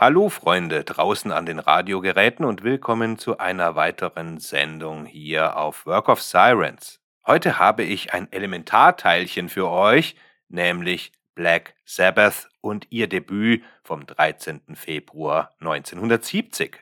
Hallo Freunde draußen an den Radiogeräten und willkommen zu einer weiteren Sendung hier auf Work of Sirens. Heute habe ich ein Elementarteilchen für euch, nämlich Black Sabbath und ihr Debüt vom 13. Februar 1970.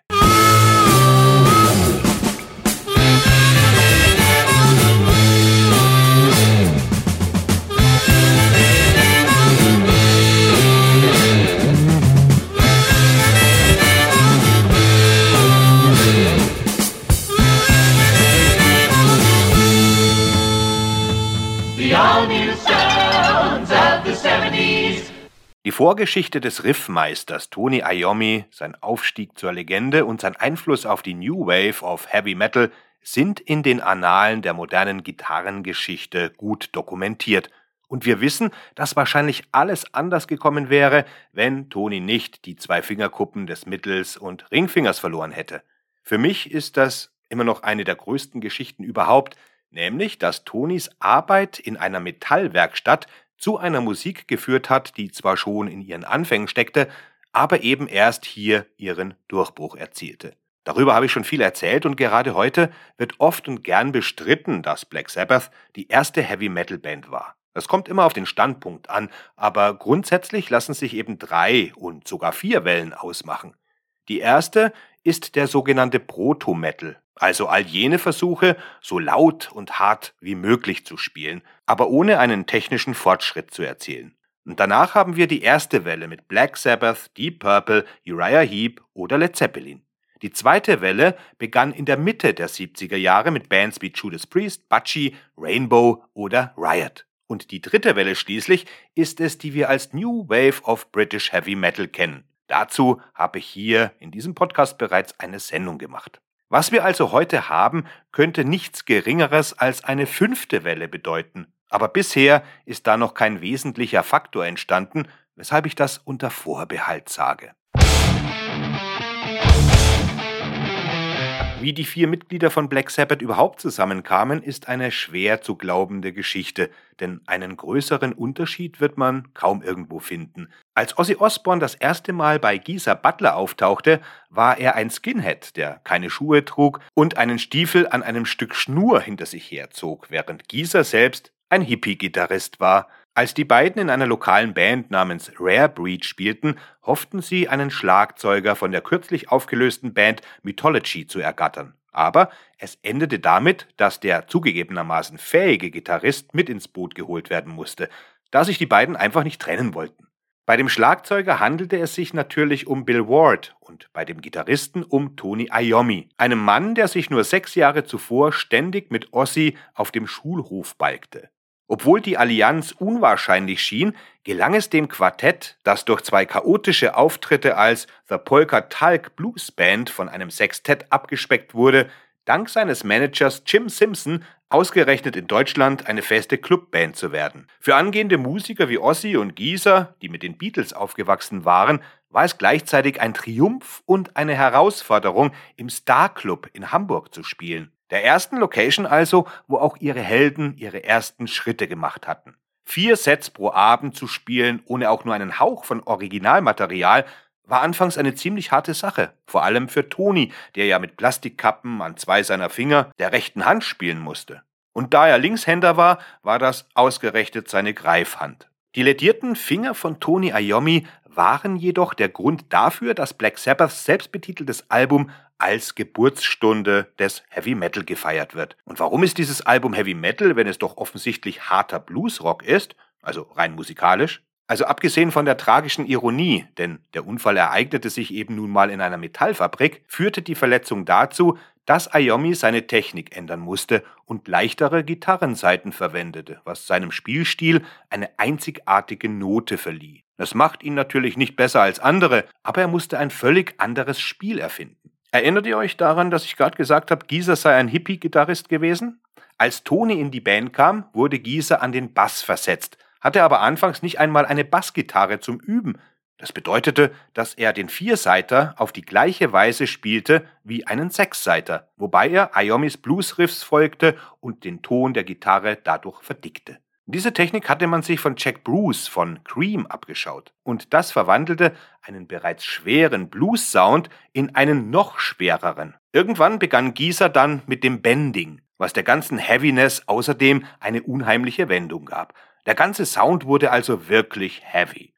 Vorgeschichte des Riffmeisters Tony Iommi, sein Aufstieg zur Legende und sein Einfluss auf die New Wave of Heavy Metal sind in den Annalen der modernen Gitarrengeschichte gut dokumentiert. Und wir wissen, dass wahrscheinlich alles anders gekommen wäre, wenn Tony nicht die zwei Fingerkuppen des Mittels und Ringfingers verloren hätte. Für mich ist das immer noch eine der größten Geschichten überhaupt, nämlich dass Tonys Arbeit in einer Metallwerkstatt zu einer Musik geführt hat, die zwar schon in ihren Anfängen steckte, aber eben erst hier ihren Durchbruch erzielte. Darüber habe ich schon viel erzählt und gerade heute wird oft und gern bestritten, dass Black Sabbath die erste Heavy Metal Band war. Das kommt immer auf den Standpunkt an, aber grundsätzlich lassen sich eben drei und sogar vier Wellen ausmachen. Die erste ist der sogenannte Proto-Metal, also all jene Versuche, so laut und hart wie möglich zu spielen, aber ohne einen technischen Fortschritt zu erzielen. Und danach haben wir die erste Welle mit Black Sabbath, Deep Purple, Uriah Heep oder Led Zeppelin. Die zweite Welle begann in der Mitte der 70er Jahre mit Bands wie Judas Priest, Butchie, Rainbow oder Riot. Und die dritte Welle schließlich ist es, die wir als New Wave of British Heavy Metal kennen. Dazu habe ich hier in diesem Podcast bereits eine Sendung gemacht. Was wir also heute haben, könnte nichts Geringeres als eine fünfte Welle bedeuten. Aber bisher ist da noch kein wesentlicher Faktor entstanden, weshalb ich das unter Vorbehalt sage. Wie die vier Mitglieder von Black Sabbath überhaupt zusammenkamen, ist eine schwer zu glaubende Geschichte, denn einen größeren Unterschied wird man kaum irgendwo finden. Als Ozzy Osbourne das erste Mal bei Geezer Butler auftauchte, war er ein Skinhead, der keine Schuhe trug und einen Stiefel an einem Stück Schnur hinter sich herzog, während Geezer selbst ein Hippie-Gitarrist war. Als die beiden in einer lokalen Band namens Rare Breed spielten, hofften sie, einen Schlagzeuger von der kürzlich aufgelösten Band Mythology zu ergattern. Aber es endete damit, dass der zugegebenermaßen fähige Gitarrist mit ins Boot geholt werden musste, da sich die beiden einfach nicht trennen wollten. Bei dem Schlagzeuger handelte es sich natürlich um Bill Ward und bei dem Gitarristen um Tony Iommi, einem Mann, der sich nur sechs Jahre zuvor ständig mit Ossi auf dem Schulhof balgte. Obwohl die Allianz unwahrscheinlich schien, gelang es dem Quartett, das durch zwei chaotische Auftritte als The Polka Talk Blues Band von einem Sextett abgespeckt wurde, dank seines Managers Jim Simpson ausgerechnet in Deutschland eine feste Clubband zu werden. Für angehende Musiker wie Ossi und Gieser, die mit den Beatles aufgewachsen waren, war es gleichzeitig ein Triumph und eine Herausforderung, im Star Club in Hamburg zu spielen. Der ersten Location also, wo auch ihre Helden ihre ersten Schritte gemacht hatten. Vier Sets pro Abend zu spielen, ohne auch nur einen Hauch von Originalmaterial, war anfangs eine ziemlich harte Sache, vor allem für Toni, der ja mit Plastikkappen an zwei seiner Finger der rechten Hand spielen musste. Und da er Linkshänder war, war das ausgerechnet seine Greifhand. Die ledierten Finger von Tony Iommi waren jedoch der Grund dafür, dass Black Sabbaths selbstbetiteltes Album als Geburtsstunde des Heavy Metal gefeiert wird. Und warum ist dieses Album Heavy Metal, wenn es doch offensichtlich harter Bluesrock ist, also rein musikalisch? Also abgesehen von der tragischen Ironie, denn der Unfall ereignete sich eben nun mal in einer Metallfabrik, führte die Verletzung dazu, dass Iommi seine Technik ändern musste und leichtere Gitarrenseiten verwendete, was seinem Spielstil eine einzigartige Note verlieh. Das macht ihn natürlich nicht besser als andere, aber er musste ein völlig anderes Spiel erfinden. Erinnert ihr euch daran, dass ich gerade gesagt habe, Gieser sei ein Hippie-Gitarrist gewesen? Als Toni in die Band kam, wurde Gieser an den Bass versetzt, hatte aber anfangs nicht einmal eine Bassgitarre zum Üben. Das bedeutete, dass er den Vierseiter auf die gleiche Weise spielte wie einen Sechsseiter, wobei er Iomis Bluesriffs folgte und den Ton der Gitarre dadurch verdickte. Diese Technik hatte man sich von Jack Bruce von Cream abgeschaut. Und das verwandelte einen bereits schweren Blues-Sound in einen noch schwereren. Irgendwann begann Gieser dann mit dem Bending, was der ganzen Heaviness außerdem eine unheimliche Wendung gab. Der ganze Sound wurde also wirklich heavy.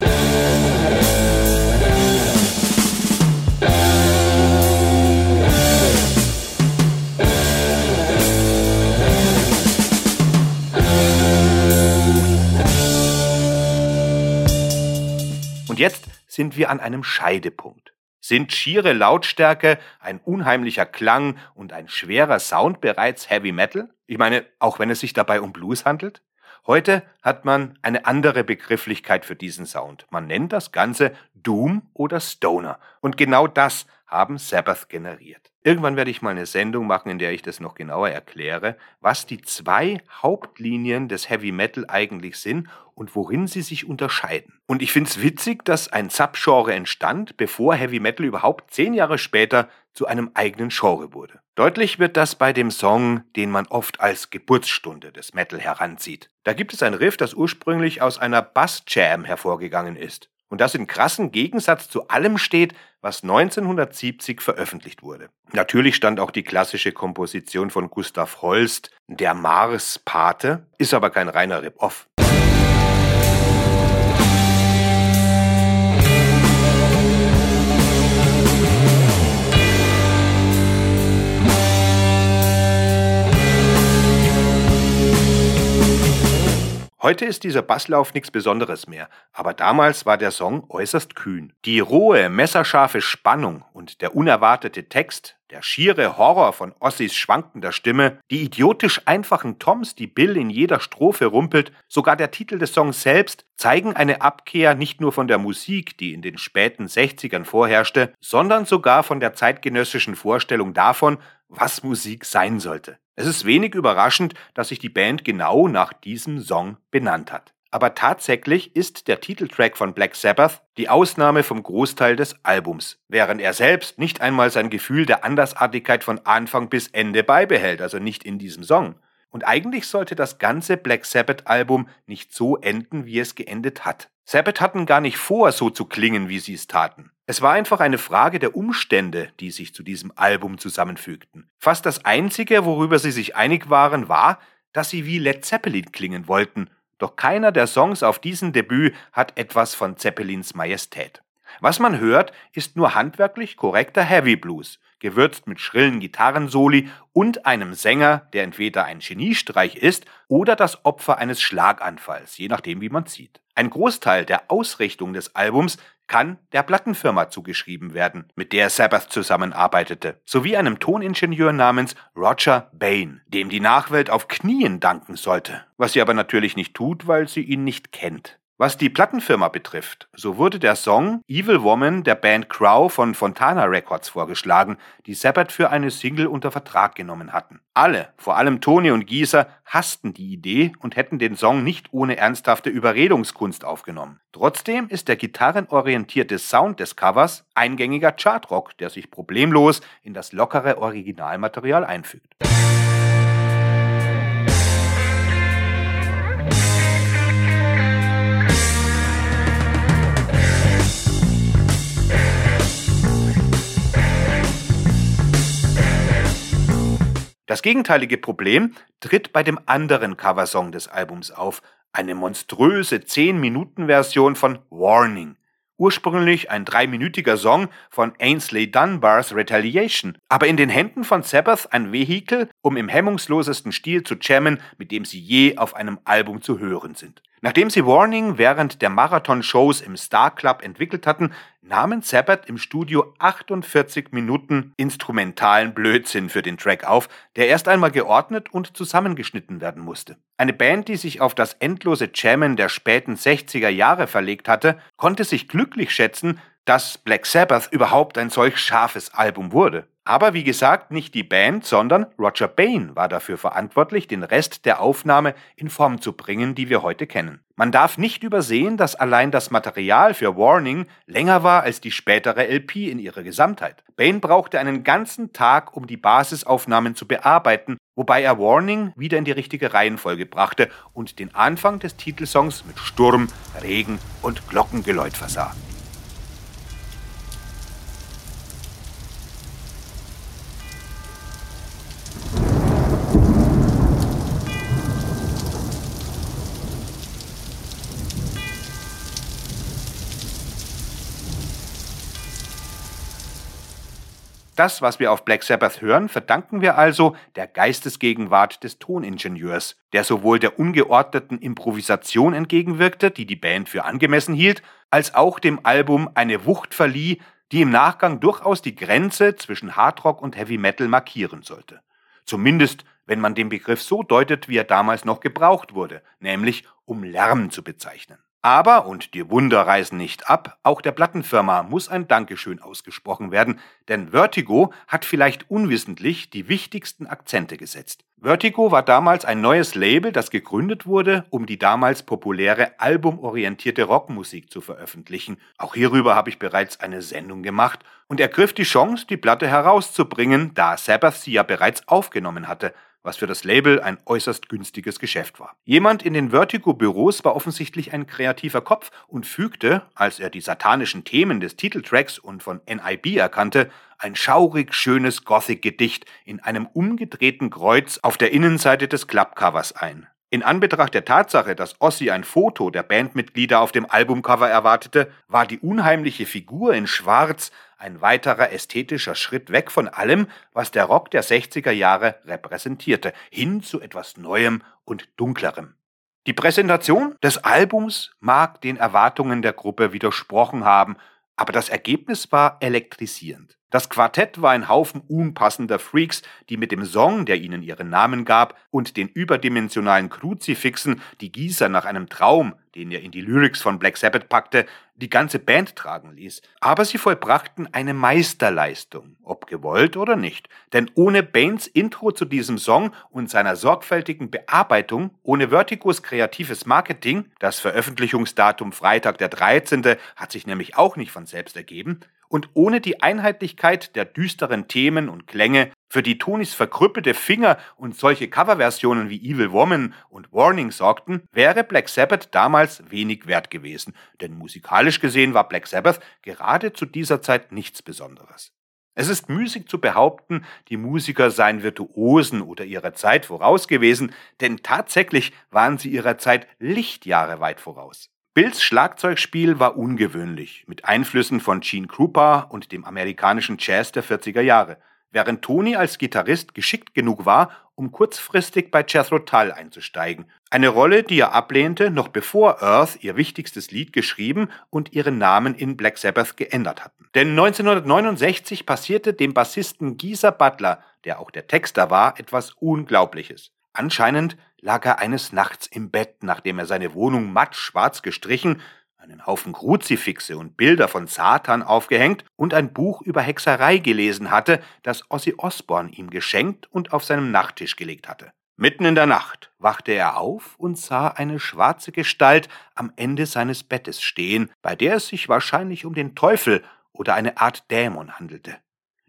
Und jetzt sind wir an einem Scheidepunkt. Sind schiere Lautstärke, ein unheimlicher Klang und ein schwerer Sound bereits Heavy Metal? Ich meine, auch wenn es sich dabei um Blues handelt? Heute hat man eine andere Begrifflichkeit für diesen Sound. Man nennt das Ganze Doom oder Stoner. Und genau das haben Sabbath generiert. Irgendwann werde ich mal eine Sendung machen, in der ich das noch genauer erkläre, was die zwei Hauptlinien des Heavy Metal eigentlich sind und worin sie sich unterscheiden. Und ich finde es witzig, dass ein Subgenre entstand, bevor Heavy Metal überhaupt zehn Jahre später zu einem eigenen Genre wurde. Deutlich wird das bei dem Song, den man oft als Geburtsstunde des Metal heranzieht. Da gibt es ein Riff, das ursprünglich aus einer Bass-Jam hervorgegangen ist und das in krassen Gegensatz zu allem steht, was 1970 veröffentlicht wurde. Natürlich stand auch die klassische Komposition von Gustav Holst, Der Mars-Pate, ist aber kein reiner Rip-Off. Heute ist dieser Basslauf nichts Besonderes mehr, aber damals war der Song äußerst kühn. Die rohe, messerscharfe Spannung und der unerwartete Text, der schiere Horror von Ossis schwankender Stimme, die idiotisch einfachen Toms, die Bill in jeder Strophe rumpelt, sogar der Titel des Songs selbst, zeigen eine Abkehr nicht nur von der Musik, die in den späten 60ern vorherrschte, sondern sogar von der zeitgenössischen Vorstellung davon, was Musik sein sollte. Es ist wenig überraschend, dass sich die Band genau nach diesem Song benannt hat. Aber tatsächlich ist der Titeltrack von Black Sabbath die Ausnahme vom Großteil des Albums, während er selbst nicht einmal sein Gefühl der Andersartigkeit von Anfang bis Ende beibehält, also nicht in diesem Song. Und eigentlich sollte das ganze Black Sabbath-Album nicht so enden, wie es geendet hat. Sabbath hatten gar nicht vor, so zu klingen, wie sie es taten. Es war einfach eine Frage der Umstände, die sich zu diesem Album zusammenfügten. Fast das Einzige, worüber sie sich einig waren, war, dass sie wie Led Zeppelin klingen wollten, doch keiner der Songs auf diesem Debüt hat etwas von Zeppelins Majestät. Was man hört, ist nur handwerklich korrekter Heavy Blues, gewürzt mit schrillen Gitarrensoli und einem Sänger, der entweder ein Geniestreich ist oder das Opfer eines Schlaganfalls, je nachdem wie man sieht. Ein Großteil der Ausrichtung des Albums kann der Plattenfirma zugeschrieben werden, mit der Sabbath zusammenarbeitete, sowie einem Toningenieur namens Roger Bain, dem die Nachwelt auf Knien danken sollte, was sie aber natürlich nicht tut, weil sie ihn nicht kennt. Was die Plattenfirma betrifft, so wurde der Song Evil Woman der Band Crow von Fontana Records vorgeschlagen, die Sabbath für eine Single unter Vertrag genommen hatten. Alle, vor allem Tony und Gieser, hassten die Idee und hätten den Song nicht ohne ernsthafte Überredungskunst aufgenommen. Trotzdem ist der gitarrenorientierte Sound des Covers eingängiger Chartrock, der sich problemlos in das lockere Originalmaterial einfügt. Das gegenteilige Problem tritt bei dem anderen Coversong des Albums auf, eine monströse 10-Minuten-Version von Warning. Ursprünglich ein dreiminütiger Song von Ainsley Dunbars Retaliation, aber in den Händen von Sabbath ein Vehikel, um im hemmungslosesten Stil zu jammen, mit dem sie je auf einem Album zu hören sind. Nachdem sie Warning während der Marathon-Shows im Star Club entwickelt hatten, nahmen Sabbath im Studio 48 Minuten instrumentalen Blödsinn für den Track auf, der erst einmal geordnet und zusammengeschnitten werden musste. Eine Band, die sich auf das endlose Jammen der späten 60er Jahre verlegt hatte, konnte sich glücklich schätzen, dass Black Sabbath überhaupt ein solch scharfes Album wurde. Aber wie gesagt, nicht die Band, sondern Roger Bain war dafür verantwortlich, den Rest der Aufnahme in Form zu bringen, die wir heute kennen. Man darf nicht übersehen, dass allein das Material für Warning länger war als die spätere LP in ihrer Gesamtheit. Bain brauchte einen ganzen Tag, um die Basisaufnahmen zu bearbeiten wobei er Warning wieder in die richtige Reihenfolge brachte und den Anfang des Titelsongs mit Sturm, Regen und Glockengeläut versah. Das, was wir auf Black Sabbath hören, verdanken wir also der Geistesgegenwart des Toningenieurs, der sowohl der ungeordneten Improvisation entgegenwirkte, die die Band für angemessen hielt, als auch dem Album eine Wucht verlieh, die im Nachgang durchaus die Grenze zwischen Hardrock und Heavy Metal markieren sollte. Zumindest, wenn man den Begriff so deutet, wie er damals noch gebraucht wurde, nämlich um Lärm zu bezeichnen. Aber, und die Wunder reißen nicht ab, auch der Plattenfirma muss ein Dankeschön ausgesprochen werden, denn Vertigo hat vielleicht unwissentlich die wichtigsten Akzente gesetzt. Vertigo war damals ein neues Label, das gegründet wurde, um die damals populäre albumorientierte Rockmusik zu veröffentlichen. Auch hierüber habe ich bereits eine Sendung gemacht und ergriff die Chance, die Platte herauszubringen, da Sabbath sie ja bereits aufgenommen hatte was für das Label ein äußerst günstiges Geschäft war. Jemand in den Vertigo-Büros war offensichtlich ein kreativer Kopf und fügte, als er die satanischen Themen des Titeltracks und von NIB erkannte, ein schaurig schönes Gothic-Gedicht in einem umgedrehten Kreuz auf der Innenseite des Clubcovers ein. In Anbetracht der Tatsache, dass Ossi ein Foto der Bandmitglieder auf dem Albumcover erwartete, war die unheimliche Figur in Schwarz ein weiterer ästhetischer Schritt weg von allem, was der Rock der 60er Jahre repräsentierte, hin zu etwas Neuem und Dunklerem. Die Präsentation des Albums mag den Erwartungen der Gruppe widersprochen haben, aber das Ergebnis war elektrisierend. Das Quartett war ein Haufen unpassender Freaks, die mit dem Song, der ihnen ihren Namen gab, und den überdimensionalen Kruzifixen, die Gießer nach einem Traum, den er in die Lyrics von Black Sabbath packte, die ganze Band tragen ließ. Aber sie vollbrachten eine Meisterleistung, ob gewollt oder nicht. Denn ohne Baines Intro zu diesem Song und seiner sorgfältigen Bearbeitung, ohne Vertigos kreatives Marketing, das Veröffentlichungsdatum Freitag der 13. hat sich nämlich auch nicht von selbst ergeben, und ohne die Einheitlichkeit der düsteren Themen und Klänge, für die Tonis verkrüppelte Finger und solche Coverversionen wie Evil Woman und Warning sorgten, wäre Black Sabbath damals wenig wert gewesen, denn musikalisch gesehen war Black Sabbath gerade zu dieser Zeit nichts Besonderes. Es ist müßig zu behaupten, die Musiker seien Virtuosen oder ihrer Zeit voraus gewesen, denn tatsächlich waren sie ihrer Zeit Lichtjahre weit voraus. Bills Schlagzeugspiel war ungewöhnlich, mit Einflüssen von Gene Krupa und dem amerikanischen Jazz der 40er Jahre, während Tony als Gitarrist geschickt genug war, um kurzfristig bei Jethro Tull einzusteigen. Eine Rolle, die er ablehnte, noch bevor Earth ihr wichtigstes Lied geschrieben und ihren Namen in Black Sabbath geändert hatten. Denn 1969 passierte dem Bassisten Geezer Butler, der auch der Texter war, etwas Unglaubliches. Anscheinend lag er eines Nachts im Bett, nachdem er seine Wohnung matt schwarz gestrichen, einen Haufen Kruzifixe und Bilder von Satan aufgehängt und ein Buch über Hexerei gelesen hatte, das Ossi Osborn ihm geschenkt und auf seinem Nachttisch gelegt hatte. Mitten in der Nacht wachte er auf und sah eine schwarze Gestalt am Ende seines Bettes stehen, bei der es sich wahrscheinlich um den Teufel oder eine Art Dämon handelte.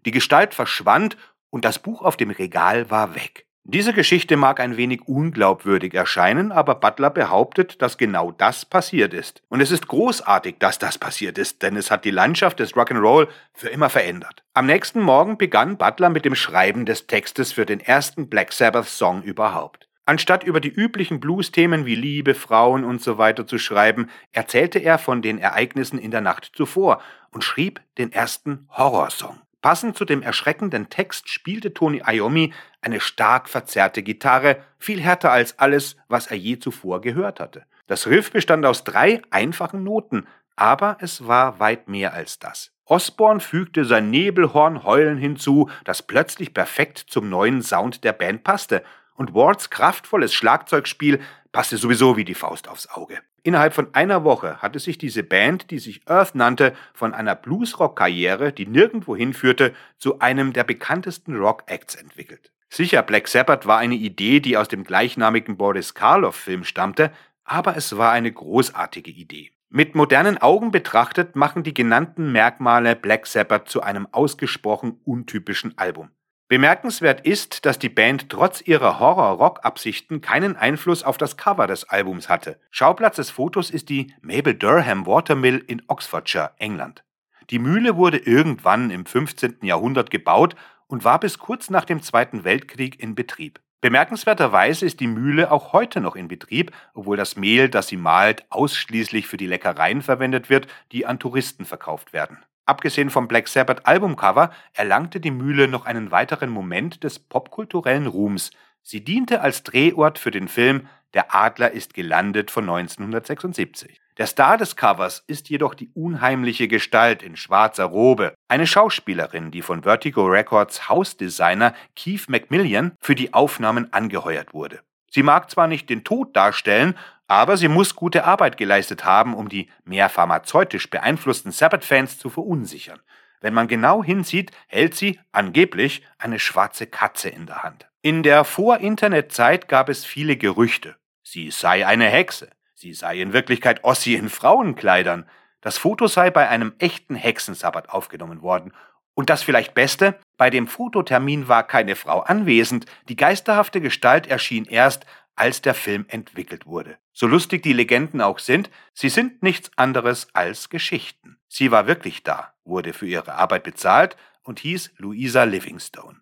Die Gestalt verschwand und das Buch auf dem Regal war weg. Diese Geschichte mag ein wenig unglaubwürdig erscheinen, aber Butler behauptet, dass genau das passiert ist. Und es ist großartig, dass das passiert ist, denn es hat die Landschaft des Rock'n'Roll für immer verändert. Am nächsten Morgen begann Butler mit dem Schreiben des Textes für den ersten Black Sabbath Song überhaupt. Anstatt über die üblichen Blues-Themen wie Liebe, Frauen und so zu schreiben, erzählte er von den Ereignissen in der Nacht zuvor und schrieb den ersten Horrorsong. Passend zu dem erschreckenden Text spielte Tony Iommi eine stark verzerrte Gitarre, viel härter als alles, was er je zuvor gehört hatte. Das Riff bestand aus drei einfachen Noten, aber es war weit mehr als das. Osborne fügte sein Nebelhorn-Heulen hinzu, das plötzlich perfekt zum neuen Sound der Band passte, und Wards kraftvolles Schlagzeugspiel passte sowieso wie die Faust aufs Auge. Innerhalb von einer Woche hatte sich diese Band, die sich Earth nannte, von einer Bluesrock-Karriere, die nirgendwo hinführte, zu einem der bekanntesten Rock-Acts entwickelt. Sicher, Black Sabbath war eine Idee, die aus dem gleichnamigen Boris Karloff-Film stammte, aber es war eine großartige Idee. Mit modernen Augen betrachtet machen die genannten Merkmale Black Sabbath zu einem ausgesprochen untypischen Album. Bemerkenswert ist, dass die Band trotz ihrer Horror-Rock-Absichten keinen Einfluss auf das Cover des Albums hatte. Schauplatz des Fotos ist die Mabel Durham Watermill in Oxfordshire, England. Die Mühle wurde irgendwann im 15. Jahrhundert gebaut und war bis kurz nach dem Zweiten Weltkrieg in Betrieb. Bemerkenswerterweise ist die Mühle auch heute noch in Betrieb, obwohl das Mehl, das sie malt, ausschließlich für die Leckereien verwendet wird, die an Touristen verkauft werden. Abgesehen vom Black Sabbath Albumcover erlangte die Mühle noch einen weiteren Moment des popkulturellen Ruhms. Sie diente als Drehort für den Film Der Adler ist gelandet von 1976. Der Star des Covers ist jedoch die unheimliche Gestalt in schwarzer Robe, eine Schauspielerin, die von Vertigo Records Hausdesigner Keith Macmillan für die Aufnahmen angeheuert wurde. Sie mag zwar nicht den Tod darstellen, aber sie muss gute Arbeit geleistet haben, um die mehr pharmazeutisch beeinflussten Sabbath-Fans zu verunsichern. Wenn man genau hinsieht, hält sie angeblich eine schwarze Katze in der Hand. In der Vor-Internet-Zeit gab es viele Gerüchte. Sie sei eine Hexe. Sie sei in Wirklichkeit Ossi in Frauenkleidern. Das Foto sei bei einem echten Hexensabbat aufgenommen worden. Und das vielleicht Beste, bei dem Fototermin war keine Frau anwesend, die geisterhafte Gestalt erschien erst, als der Film entwickelt wurde. So lustig die Legenden auch sind, sie sind nichts anderes als Geschichten. Sie war wirklich da, wurde für ihre Arbeit bezahlt und hieß Louisa Livingstone.